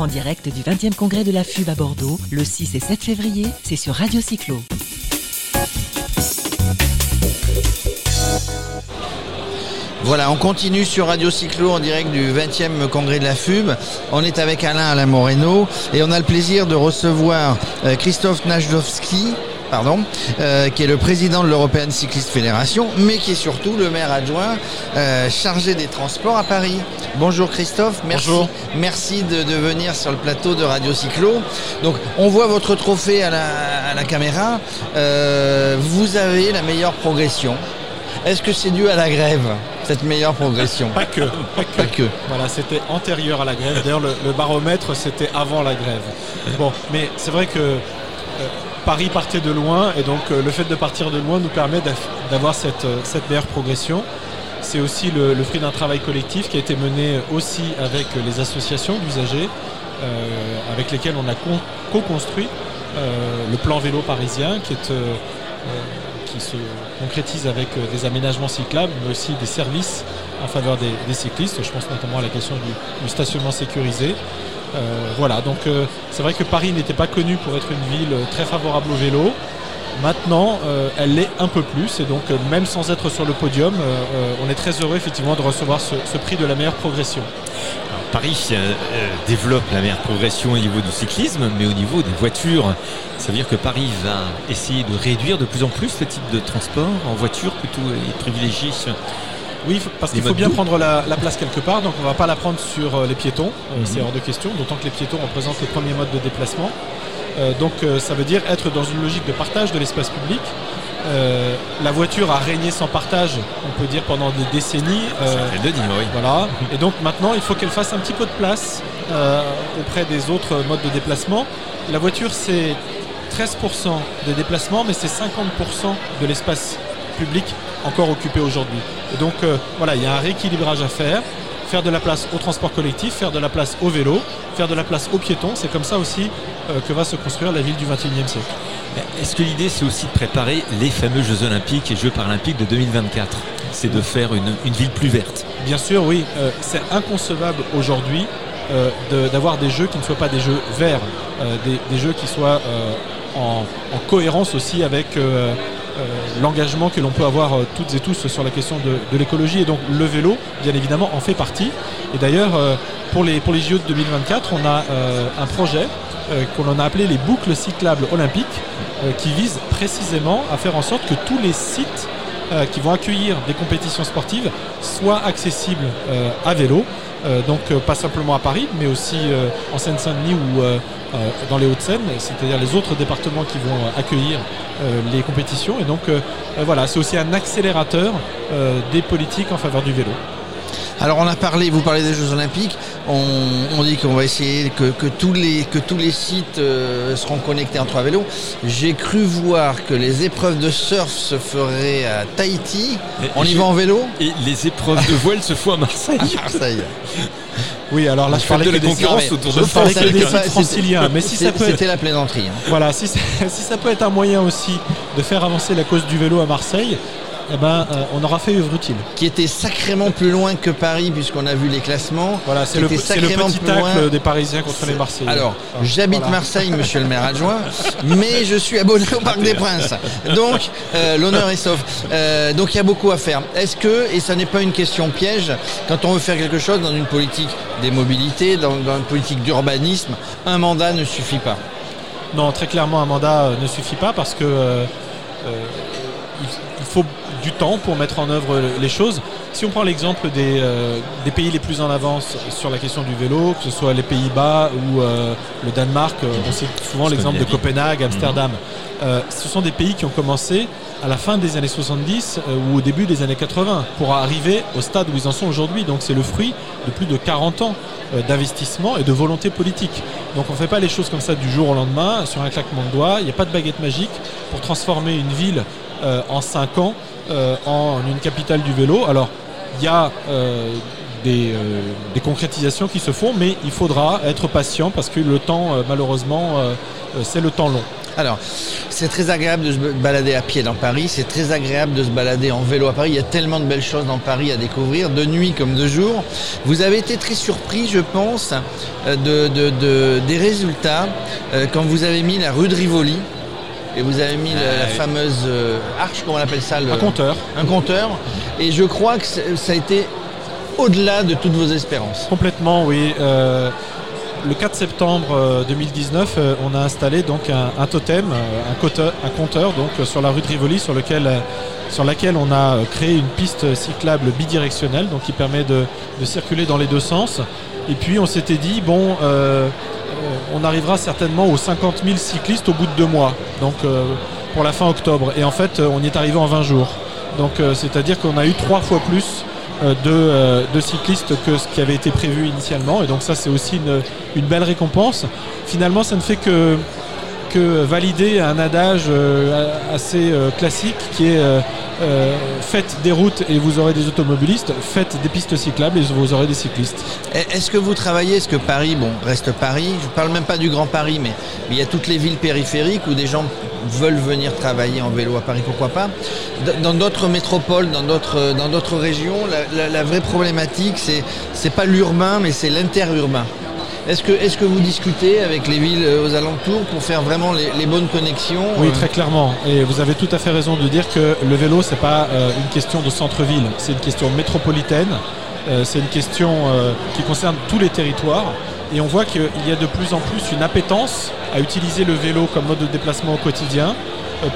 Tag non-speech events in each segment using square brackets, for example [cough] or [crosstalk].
En direct du 20e congrès de la FUB à Bordeaux, le 6 et 7 février, c'est sur Radio Cyclo. Voilà, on continue sur Radio Cyclo en direct du 20e congrès de la FUB. On est avec Alain Alain Moreno et on a le plaisir de recevoir euh, Christophe Najdowski, pardon, euh, qui est le président de l'European Cyclist Fédération, mais qui est surtout le maire adjoint euh, chargé des transports à Paris. Bonjour Christophe, merci, merci de, de venir sur le plateau de Radio Cyclo. Donc on voit votre trophée à la, à la caméra. Euh, vous avez la meilleure progression. Est-ce que c'est dû à la grève, cette meilleure progression? Pas que, pas que. Pas que. Voilà, c'était antérieur à la grève. D'ailleurs, le, le baromètre, c'était avant la grève. Bon, mais c'est vrai que euh, Paris partait de loin, et donc euh, le fait de partir de loin nous permet d'avoir cette, euh, cette meilleure progression. C'est aussi le, fruit d'un travail collectif qui a été mené aussi avec les associations d'usagers, euh, avec lesquelles on a con- co-construit le plan vélo parisien, qui se concrétise avec des aménagements cyclables, mais aussi des services en faveur des, cyclistes. Je pense notamment à la question du stationnement sécurisé. Euh, voilà, donc euh, c'est vrai que Paris n'était pas connue pour être une ville euh, très favorable au vélo. Maintenant, elle l'est un peu plus, et donc même sans être sur le podium, on est très heureux effectivement de recevoir ce, prix de la meilleure progression. Paris développe la meilleure progression au niveau du cyclisme, mais au niveau des voitures. Ça veut dire que Paris va essayer de réduire de plus en plus le type de transport en voiture plutôt et privilégier Oui, parce Les qu'il faut modes bien prendre la, la place quelque part, donc on ne va pas la prendre sur euh, les piétons, euh, Mhm. c'est hors de question, d'autant que les piétons représentent le premier mode de déplacement. Euh, donc euh, ça veut dire être dans une logique de partage de l'espace public. Euh, la voiture a régné sans partage, on peut dire, pendant des décennies. ça de dire, oui. voilà. Et donc maintenant, il faut qu'elle fasse un petit peu de place auprès des autres modes de déplacement. La voiture, c'est 13% des déplacements, mais c'est 50% de l'espace public encore occupé aujourd'hui. Et donc euh, voilà, il y a un rééquilibrage à faire. Faire de la place au transport collectif, faire de la place au vélo, faire de la place aux piétons. C'est comme ça aussi euh, que va se construire la ville du 21e siècle. Est-ce que l'idée c'est aussi de préparer les fameux Jeux Olympiques et Jeux Paralympiques de 2024 C'est de faire une, une ville plus verte. Bien sûr, oui. Euh, c'est inconcevable aujourd'hui de- d'avoir des jeux qui ne soient pas des jeux verts, des, des jeux qui soient en, en cohérence aussi avec l'engagement que l'on peut avoir euh, toutes et tous sur la question de, l'écologie. Et donc le vélo, bien évidemment, en fait partie. Et d'ailleurs, euh, pour, les, pour les JO de 2024, on a euh, un projet euh, qu'on a appelé les boucles cyclables olympiques, euh, qui vise précisément à faire en sorte que tous les sites euh, qui vont accueillir des compétitions sportives soient accessibles euh, à vélo. Euh, donc pas simplement à Paris, mais aussi en Seine-Saint-Denis ou dans les Hauts-de-Seine, c'est-à-dire les autres départements qui vont accueillir les compétitions. Et donc voilà, c'est aussi un accélérateur des politiques en faveur du vélo. Alors on a parlé, vous parlez des Jeux Olympiques, on, on dit qu'on va essayer que, que tous les, que tous les sites euh, seront connectés entre à vélo. J'ai cru voir que les épreuves de surf se feraient à Tahiti. Et- On y va en vélo Et les épreuves de voile se font à Marseille. [laughs] à Marseille. Oui, alors là, je parlais de que la des concurrence sites- autour je de parlais que des sites franciliens. Mais si ça c'est- peut être C'était la plaisanterie. hein. Voilà, [laughs] si ça peut être un moyen aussi de faire avancer la cause du vélo à Marseille, eh ben, euh, on aura fait œuvre utile. Qui était sacrément plus loin que Paris, puisqu'on a vu les classements. Voilà, c'est le, le sacrément petit plus tacle loin. des Parisiens contre les Marseillais. Alors, Ah, j'habite voilà. Marseille, monsieur le maire adjoint, [laughs] mais je suis abonné au Parc des Princes. Donc, euh, l'honneur est sauf. Euh, donc, il y a beaucoup à faire. Est-ce que, et ça n'est pas une question piège, quand on veut faire quelque chose dans une politique des mobilités, dans, dans une politique d'urbanisme, un mandat ne suffit pas? Non, très clairement, un mandat ne suffit pas parce que euh, il, faut du temps pour mettre en œuvre les choses. Si on prend l'exemple des, euh, des pays les plus en avance sur la question du vélo, que ce soit les Pays-Bas ou euh, le Danemark, euh, on cite souvent l'exemple de Copenhague, Amsterdam. Euh, ce sont des pays qui ont commencé à la fin des années 70 euh, ou au début des années 80 pour arriver au stade où ils en sont aujourd'hui. Donc c'est le fruit de plus de 40 ans d'investissement et de volonté politique. Donc on ne fait pas les choses comme ça du jour au lendemain, sur un claquement de doigts. Il n'y a pas de baguette magique pour transformer une ville en 5 ans euh, en une capitale du vélo. Alors il y a euh, des, euh, concrétisations qui se font, mais il faudra être patient parce que le temps, euh, malheureusement, euh, euh, c'est le temps long. Alors, c'est très agréable de se balader à pied dans Paris, c'est très agréable de se balader en vélo à Paris. Il y a tellement de belles choses dans Paris à découvrir, de nuit comme de jour. Vous avez été très surpris, je pense, euh, de, des résultats euh, quand vous avez mis la rue de Rivoli. Et vous avez mis la, fameuse euh, arche, comment on appelle ça Un compteur. Un compteur. Et je crois que ça a été au-delà de toutes vos espérances. Complètement, oui le 4 septembre 2019, euh, euh, on a installé donc un, totem, euh, un compteur, donc sur la rue de Rivoli, sur, lequel, sur laquelle on a créé une piste cyclable bidirectionnelle, donc qui permet de, circuler dans les deux sens. Et puis on s'était dit bon, on arrivera certainement aux 50 000 cyclistes au bout de deux mois, donc pour la fin octobre. Et en fait, on y est arrivé en 20 jours. Donc c'est-à-dire qu'on a eu trois fois plus euh, euh, de, cyclistes que ce qui avait été prévu initialement. Et donc ça, c'est aussi une, belle récompense. Finalement, ça ne fait que, valider un adage euh, assez classique qui est faites des routes et vous aurez des automobilistes, faites des pistes cyclables et vous aurez des cyclistes. Est-ce que vous travaillez, est-ce que Paris, bon, reste Paris, je ne parle même pas du Grand Paris, mais, il y a toutes les villes périphériques où des gens veulent venir travailler en vélo à Paris, pourquoi pas? Dans d'autres métropoles, dans d'autres, dans d'autres régions, la, vraie problématique, c'est, c'est pas l'urbain, mais c'est l'interurbain. Est-ce que, est-ce que vous discutez avec les villes euh, aux alentours pour faire vraiment les, bonnes connexions Oui, euh très clairement. Et vous avez tout à fait raison de dire que le vélo, c'est pas euh, une question de centre-ville, c'est une question métropolitaine. c'est une question qui concerne tous les territoires. Et on voit qu'il y a de plus en plus une appétence à utiliser le vélo comme mode de déplacement au quotidien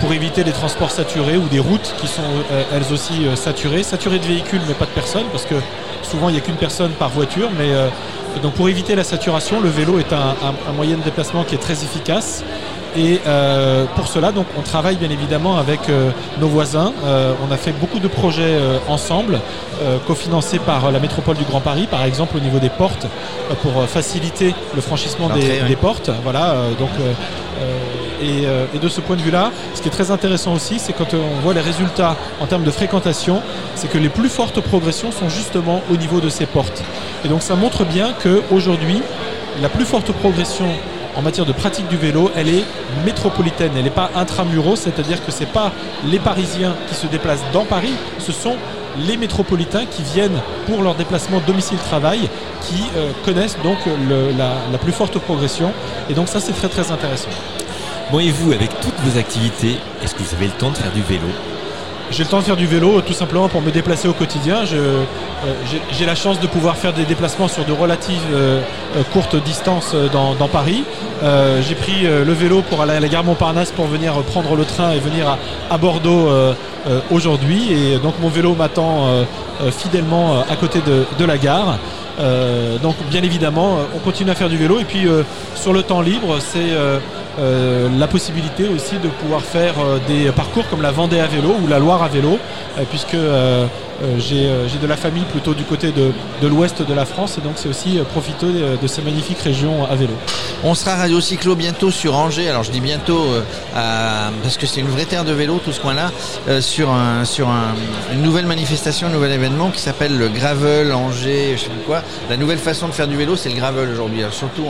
pour éviter les transports saturés ou des routes qui sont elles aussi saturées. Saturées de véhicules mais pas de personnes parce que souvent il n'y a qu'une personne par voiture. Mais donc pour éviter la saturation, le vélo est un, moyen de déplacement qui est très efficace. Et pour cela, donc, on travaille bien évidemment avec nos voisins. on a fait beaucoup de projets ensemble, cofinancés par la métropole du Grand Paris, par exemple au niveau des portes, pour faciliter le franchissement des, portes. Voilà, donc euh, et, de ce point de vue-là, ce qui est très intéressant aussi, c'est quand on voit les résultats en termes de fréquentation, c'est que les plus fortes progressions sont justement au niveau de ces portes. Et donc ça montre bien qu'aujourd'hui, la plus forte progression en matière de pratique du vélo, elle est métropolitaine, elle n'est pas intramuros, c'est-à-dire que ce n'est pas les Parisiens qui se déplacent dans Paris, ce sont les métropolitains qui viennent pour leur déplacement domicile-travail, qui euh, connaissent donc la, plus forte progression. Et donc ça, c'est très très intéressant. Bon, et vous, avec toutes vos activités, est-ce que vous avez le temps de faire du vélo? J'ai le temps de faire du vélo tout simplement pour me déplacer au quotidien. Euh, j'ai la chance de pouvoir faire des déplacements sur de relatives euh, euh, courtes distances dans, Paris. J'ai pris le vélo pour aller à la gare Montparnasse pour venir prendre le train et venir à, Bordeaux aujourd'hui. Et donc mon vélo m'attend fidèlement à côté de, la gare. donc bien évidemment, on continue à faire du vélo. Et puis sur le temps libre, c'est euh, la possibilité aussi de pouvoir faire euh, des parcours comme la Vendée à vélo ou la Loire à vélo, euh, puisque j'ai de la famille plutôt du côté de, l'ouest de la France et donc c'est aussi euh, profiter de ces magnifiques régions à vélo. On sera Radio Cyclo bientôt sur Angers, alors je dis bientôt parce que c'est une vraie terre de vélo tout ce coin-là, sur, un, sur une nouvelle manifestation, un nouvel événement qui s'appelle le Gravel Angers, je sais plus quoi. La nouvelle façon de faire du vélo c'est le gravel aujourd'hui, surtout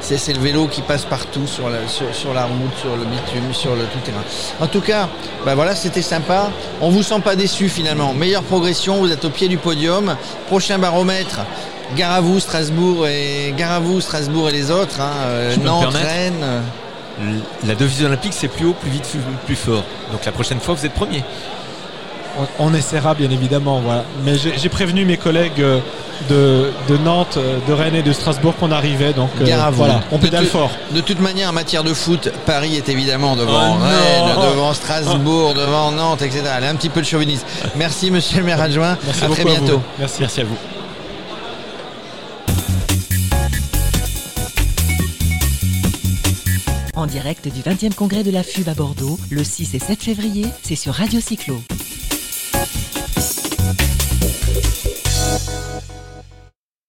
c'est le vélo qui passe partout sur la, sur, la route, sur le bitume, sur le tout terrain. En tout cas, bah voilà, c'était sympa. On vous sent pas déçu finalement. Meilleur programme vous êtes au pied du podium. Prochain baromètre, gare à vous Strasbourg et gare à vous Strasbourg et les autres. Hein, euh, Nantes, Rennes. La devise olympique, c'est plus haut, plus vite, plus, fort. Donc la prochaine fois, vous êtes premier. On, essaiera bien évidemment, voilà. Mais j'ai prévenu mes collègues euh, de, Nantes, euh, de Rennes et de Strasbourg qu'on arrivait. Donc voilà, on pédale fort. De toute manière, en matière de foot, Paris est évidemment devant oh Rennes, devant Strasbourg, devant Nantes, etc. Elle est un petit peu de chauvinisme. Merci Monsieur le maire adjoint. Merci à très bientôt. Merci. Merci à vous. En direct du 20e congrès de la FUB à Bordeaux, le 6 et 7 février, c'est sur Radio Cyclo.